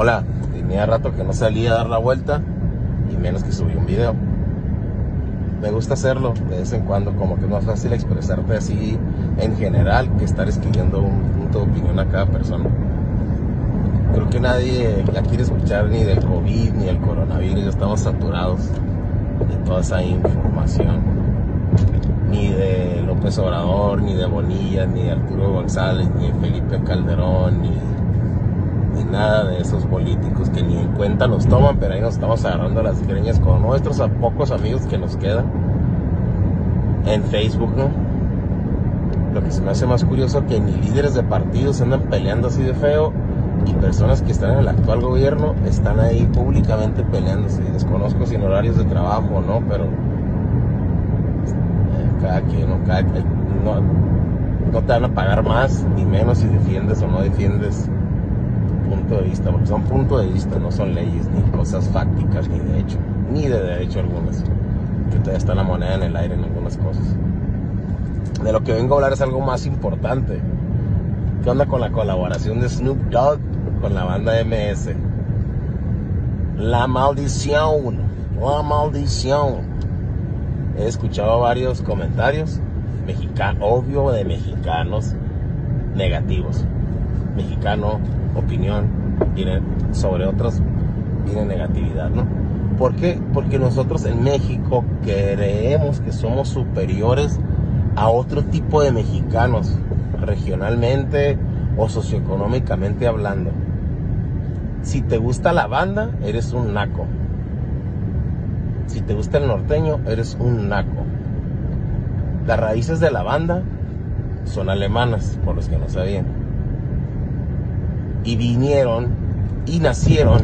Hola, tenía rato que no salía a dar la vuelta y menos que subí un video. Me gusta hacerlo de vez en cuando, como que es más fácil expresarte así en general que estar escribiendo un punto de opinión a cada persona. Creo que nadie ya quiere escuchar ni del COVID ni del coronavirus, ya estamos saturados de toda esa información. Ni de López Obrador, ni de Bonilla, ni de Arturo González, ni de Felipe Calderón, ni ni nada de esos políticos que ni en cuenta los toman, pero ahí nos estamos agarrando las greñas con nuestros pocos amigos que nos quedan en Facebook, ¿no? Lo que se me hace más curioso que ni líderes de partidos andan peleando así de feo y personas que están en el actual gobierno están ahí públicamente peleándose. Desconozco sin horarios de trabajo no, pero eh, cada quien, ¿no? Cada, no, no te van a pagar más ni menos si defiendes o no defiendes punto de vista, porque son puntos de vista, no son leyes, ni cosas fácticas, ni de hecho, ni de derecho algunas, que todavía está la moneda en el aire en algunas cosas. De lo que vengo a hablar es algo más importante. ¿Qué onda con la colaboración de Snoop Dogg con la banda MS? La maldición, la maldición. He escuchado varios comentarios, mexicanos, obvio de mexicanos negativos. Mexicano opinión, sobre otros tiene negatividad, ¿no? ¿Por qué? Porque nosotros en México creemos que somos superiores a otro tipo de mexicanos, regionalmente o socioeconómicamente hablando. Si te gusta la banda, eres un naco. Si te gusta el norteño, eres un naco. Las raíces de la banda son alemanas, por los que no sabían y vinieron y nacieron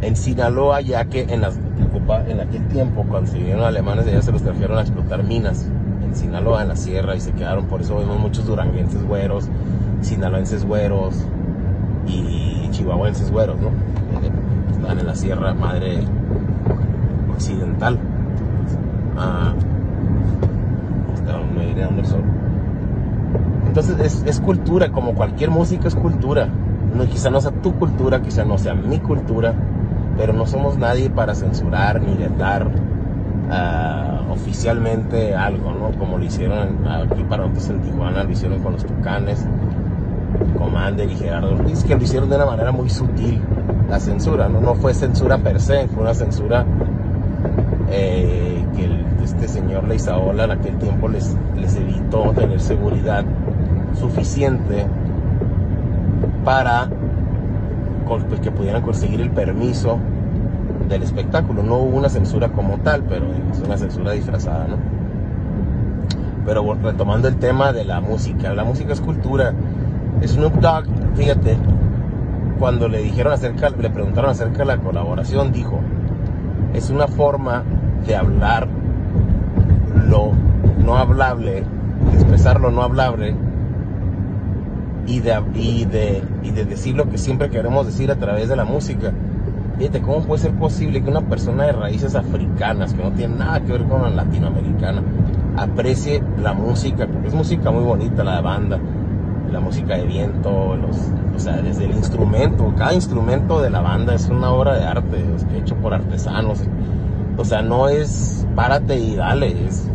en Sinaloa, ya que en, las, en aquel tiempo, cuando se vinieron alemanes, ya se los trajeron a explotar minas en Sinaloa, en la sierra, y se quedaron. Por eso vemos muchos duranguenses güeros, sinaloenses güeros y chihuahuenses güeros, ¿no? Están en la sierra madre occidental. Ah. Entonces es, es cultura, como cualquier música es cultura no, quizá no sea tu cultura, quizá no sea mi cultura, pero no somos nadie para censurar ni vetar uh, oficialmente algo. Como lo hicieron aquí para nosotros en Tijuana, lo hicieron con los Tucanes, Commander y Gerardo Ortiz, que lo hicieron de una manera muy sutil, la censura, ¿no? No fue censura per se, fue una censura eh, que el, este señor Leizaola en aquel tiempo les, les evitó tener seguridad suficiente para pues, que pudieran conseguir el permiso del espectáculo. No hubo una censura como tal, pero es una censura disfrazada, ¿no? Pero retomando el tema de la música, la música es cultura. Snoop Dogg, fíjate, cuando le dijeron acerca, le preguntaron acerca de la colaboración, dijo, es una forma de hablar lo no hablable, de expresar lo no hablable y de, y, de, y de decir lo que siempre queremos decir a través de la música. Fíjate, ¿cómo puede ser posible que una persona de raíces africanas, que no tiene nada que ver con la latinoamericana, aprecie la música? Porque es música muy bonita, la banda, la música de viento, los, o sea, desde el instrumento, cada instrumento de la banda es una obra de arte, hecho por artesanos. O sea, no es párate y dale, es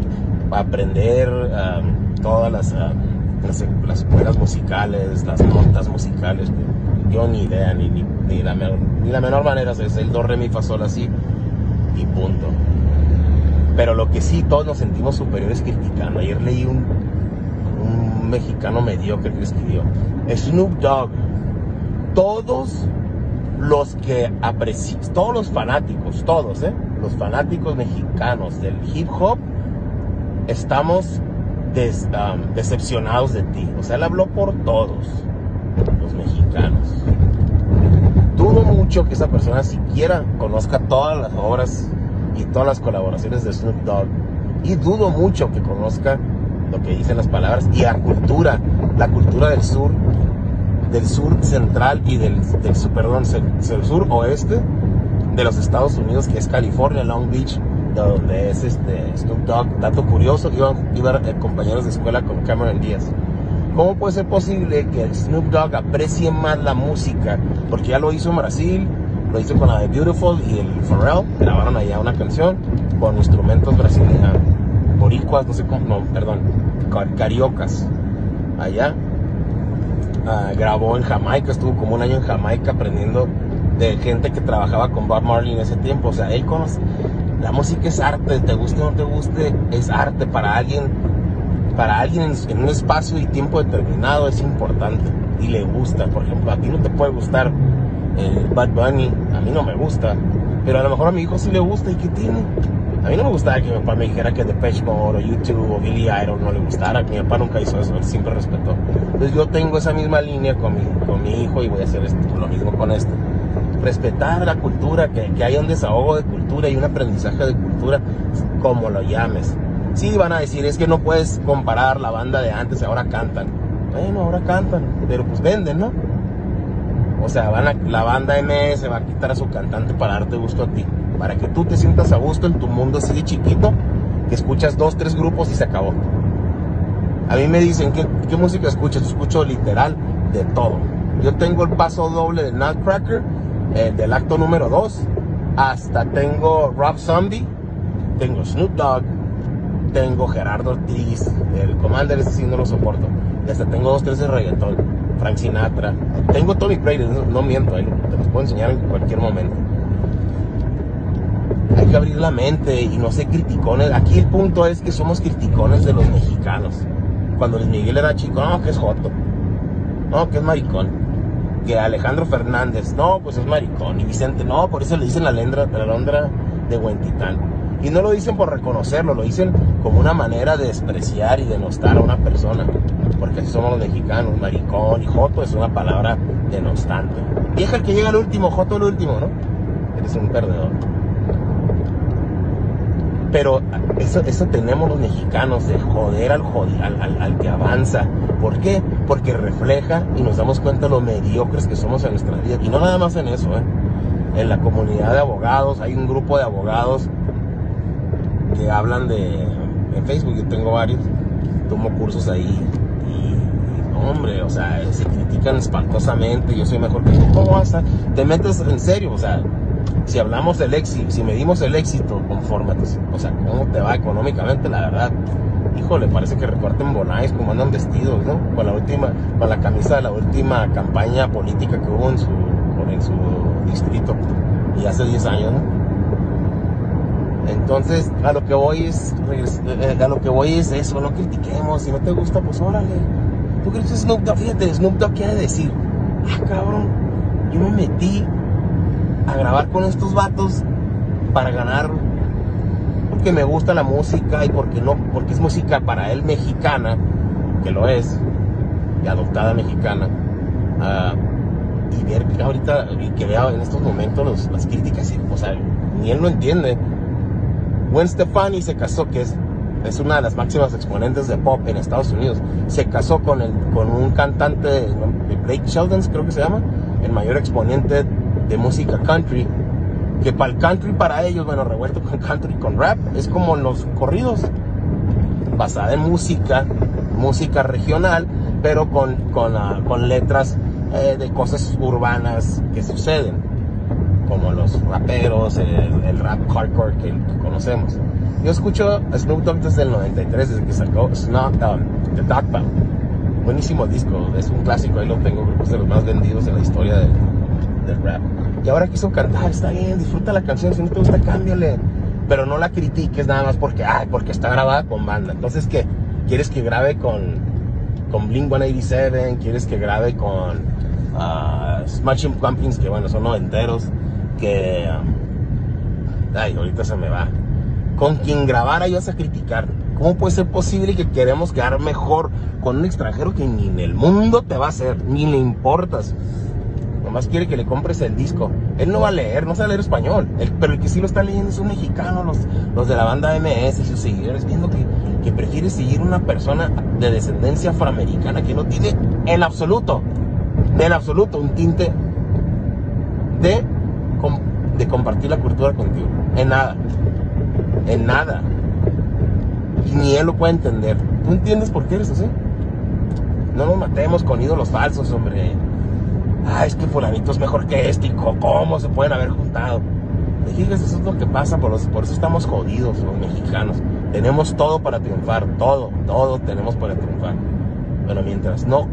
aprender um, todas las... Um, las, las musicales, las notas musicales, yo ni idea, ni, ni, ni, la, ni la menor manera, es el do, re, mi, fa, sol, así, y punto. Pero lo que sí, todos nos sentimos superiores criticando. Ayer leí un, un mexicano mediocre que escribió, Snoop Dogg, todos los que aprecian, todos los fanáticos, todos, ¿eh? los fanáticos mexicanos del hip hop, estamos decepcionados de ti. O sea, él habló por todos los mexicanos. Dudo mucho que esa persona siquiera conozca todas las obras y todas las colaboraciones de Snoop Dogg. Y dudo mucho que conozca lo que dicen las palabras y la cultura, la cultura del sur, del sur central y del, del perdón, del sur oeste de los Estados Unidos, que es California, Long Beach, donde es este Snoop Dogg, dato curioso, iban, iban compañeros de escuela con Cameron Díaz. ¿Cómo puede ser posible que Snoop Dogg aprecie más la música? Porque ya lo hizo en Brasil, lo hizo con la de Beautiful y el Pharrell, grabaron allá una canción con instrumentos brasileños, boricuas, no sé cómo, no, perdón, cariocas, allá. Ah, grabó en Jamaica, estuvo como un año en Jamaica aprendiendo de gente que trabajaba con Bob Marley en ese tiempo. O sea, él conoce, la música es arte, te guste o no te guste, es arte para alguien, para alguien en, un espacio y tiempo determinado es importante y le gusta. Por ejemplo, a ti no te puede gustar eh, Bad Bunny, a mí no me gusta, pero a lo mejor a mi hijo sí le gusta y ¿qué tiene? A mí no me gustaba que mi papá me dijera que Depeche Mode o YouTube o Billy Idol no le gustara. Mi papá nunca hizo eso, él siempre respetó. Entonces yo tengo esa misma línea con mi, con mi hijo y voy a hacer esto, lo mismo con este. Respetar la cultura, que, que haya un desahogo de cultura y un aprendizaje de cultura, como lo llames. Sí, van a decir, es que no puedes comparar la banda de antes, ahora cantan. Bueno, ahora cantan, pero pues venden, ¿no? O sea, van a, la banda MS va a quitar a su cantante para darte gusto a ti para que tú te sientas a gusto en tu mundo así de chiquito, que escuchas dos, tres grupos y se acabó. A mí me dicen, ¿qué, qué música escuchas? Escucho literal de todo. Yo tengo el paso doble de Nutcracker, eh, del acto número 2, hasta tengo Rob Zombie, tengo Snoop Dogg, tengo Gerardo Ortiz, el Commander, ese sí no lo soporto. Hasta tengo dos, tres de reggaetón, Frank Sinatra. Tengo Tony Brady, no, miento, te los puedo enseñar en cualquier momento hay que abrir la mente y no ser criticones. Aquí el punto es que somos criticones de los mexicanos. Cuando Luis Miguel era chico, no, que es joto. No, que es maricón. Que Alejandro Fernández, no, pues es maricón. Y Vicente, no, por eso le dicen la lendra, la londra de Huentitán. Y no lo dicen por reconocerlo, lo dicen como una manera de despreciar y denostar a una persona. Porque así somos los mexicanos, maricón y joto es una palabra denostante. Vieja el que llega al último, joto el último, ¿no? Eres un perdedor. Pero eso, eso tenemos los mexicanos, de joder al, al, al, que avanza. ¿Por qué? Porque refleja y nos damos cuenta lo mediocres que somos en nuestra vida. Y no nada más en eso, ¿eh? En la comunidad de abogados, hay un grupo de abogados que hablan de... En Facebook yo tengo varios, tomo cursos ahí hombre, o sea, se critican espantosamente, yo soy mejor que tú, ¿cómo vas a? Te metes en serio, o sea, si hablamos del éxito, si medimos el éxito conforme, o sea, cómo te va económicamente, la verdad, híjole, parece que recorten bonais como andan vestidos, ¿no? Con la última, con la camisa de la última campaña política que hubo en su, en su distrito, y hace 10 años, ¿no? Entonces, a lo que voy es, eh, a lo que voy es eso, no critiquemos, si no te gusta, pues órale. ¿Tú crees que Snoop Dogg? Fíjate, Snoop Dogg quiere decir, ah, cabrón, yo me metí a grabar con estos vatos para ganar porque me gusta la música y porque no porque es música para él mexicana que lo es y adoptada mexicana uh, y ver que ahorita y que vea en estos momentos las críticas o sea ni él lo entiende. Gwen Stefani se casó que es es una de las máximas exponentes de pop en Estados Unidos se casó con el con un cantante Blake Sheldon creo que se llama el mayor exponente de música country, que para el country para ellos, bueno, revuelto con country con rap, es como los corridos, basada en música, música regional, pero con, con, ah, con letras eh, de cosas urbanas que suceden, como los raperos, el, rap hardcore que, conocemos. Yo escucho Snoop Dogg desde el 93, desde que sacó Snoop um, The Dog Buenísimo disco, es un clásico, ahí lo tengo, es de los más vendidos en la historia de, del rap. Y ahora quiso cantar, está bien, disfruta la canción, si no te gusta, cámbiale. Pero no la critiques nada más porque, ay, porque está grabada con banda. Entonces, ¿qué? ¿Quieres que grabe con, con Blink 187? ¿Quieres que grabe con uh, Smashing Pumpkins, que bueno, son noventeros? Que, um, ay, ahorita se me va. Con quien grabara ibas a criticar. ¿Cómo puede ser posible que queremos quedar mejor con un extranjero que ni en el mundo te va a hacer, ni le importas? Nomás quiere que le compres el disco. Él no va a leer, no sabe leer español. pero el que sí lo está leyendo es un mexicano, los, los de la banda MS y sus seguidores, viendo que, que prefiere seguir una persona de descendencia afroamericana que no tiene en absoluto, en absoluto, un tinte de, de compartir la cultura contigo. En nada. En nada. Y ni él lo puede entender. ¿Tú entiendes por qué eres así? No nos matemos con ídolos falsos, hombre. Ah, es que fulanito es mejor que este. ¿Cómo se pueden haber juntado? Fíjese, eso es lo que pasa, por, por eso estamos jodidos los mexicanos. Tenemos todo para triunfar, todo, todo tenemos para triunfar. Pero mientras no,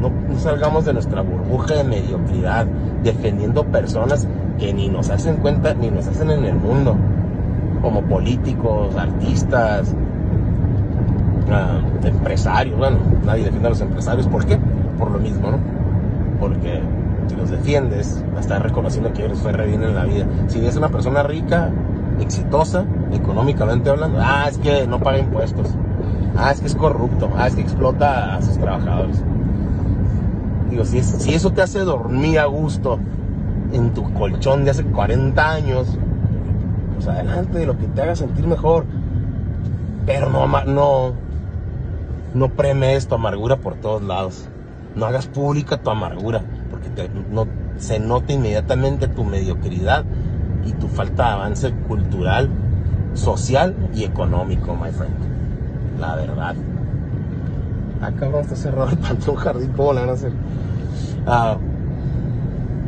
no, no salgamos de nuestra burbuja de mediocridad, defendiendo personas que ni nos hacen cuenta ni nos hacen en el mundo, como políticos, artistas, ah, empresarios, bueno, nadie defiende a los empresarios, ¿por qué? Por lo mismo, ¿no? Porque si los defiendes, estás reconociendo que eres fue re bien en la vida. Si eres una persona rica, exitosa, económicamente hablando, ah, es que no paga impuestos, ah, es que es corrupto, ah, es que explota a sus trabajadores. Digo, si, si eso te hace dormir a gusto en tu colchón de hace 40 años, pues adelante, lo que te haga sentir mejor. Pero no, no, no premes tu amargura por todos lados. No hagas pública tu amargura, porque no, se nota inmediatamente tu mediocridad y tu falta de avance cultural, social y económico, my friend. La verdad. Cabrón, está cerrado el pantón jardín, ¿cómo le van a hacer?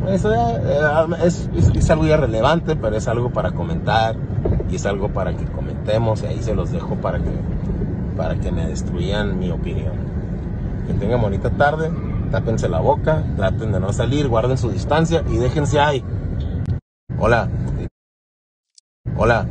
Eso eh, es, es, algo irrelevante, pero es algo para comentar y es algo para que comentemos y ahí se los dejo para que, para que me destruyan mi opinión. Que tengan bonita tarde, tápense la boca, traten de no salir, guarden su distancia y déjense ahí. Hola. Hola.